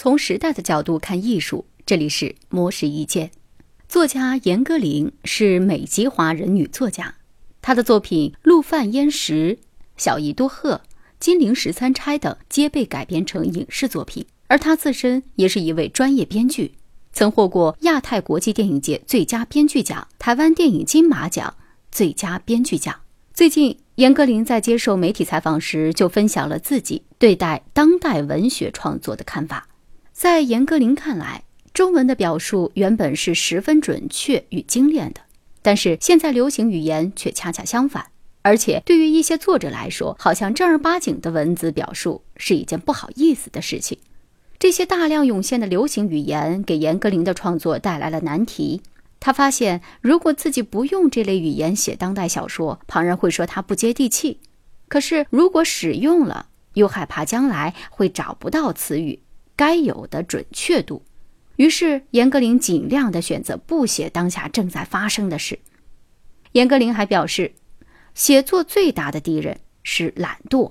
从时代的角度看艺术，这里是魔石意见。作家严歌苓是美籍华人女作家，她的作品《陆犯焉识》《小姨多鹤》《金陵十三钗》等皆被改编成影视作品。而她自身也是一位专业编剧，曾获过亚太国际电影节最佳编剧奖、台湾电影金马奖最佳编剧奖。最近，严歌苓在接受媒体采访时就分享了自己对待当代文学创作的看法。在严歌苓看来，中文的表述原本是十分准确与精炼的，但是现在流行语言却恰恰相反。而且对于一些作者来说，好像正儿八经的文字表述是一件不好意思的事情。这些大量涌现的流行语言给严歌苓的创作带来了难题。他发现，如果自己不用这类语言写当代小说，旁人会说他不接地气；可是如果使用了，又害怕将来会找不到词语。该有的准确度，于是严歌苓尽量的选择不写当下正在发生的事。严歌苓还表示，写作最大的敌人是懒惰。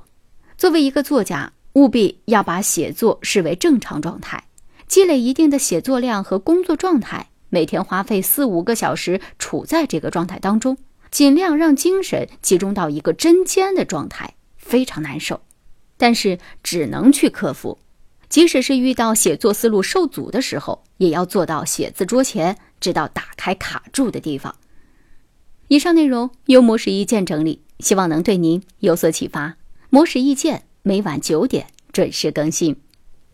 作为一个作家，务必要把写作视为正常状态，积累一定的写作量和工作状态，每天花费四五个小时处在这个状态当中，尽量让精神集中到一个针尖的状态，非常难受，但是只能去克服。即使是遇到写作思路受阻的时候，也要坐到写字桌前，直到打开卡住的地方。以上内容由模式意见整理，希望能对您有所启发。模式意见每晚九点准时更新。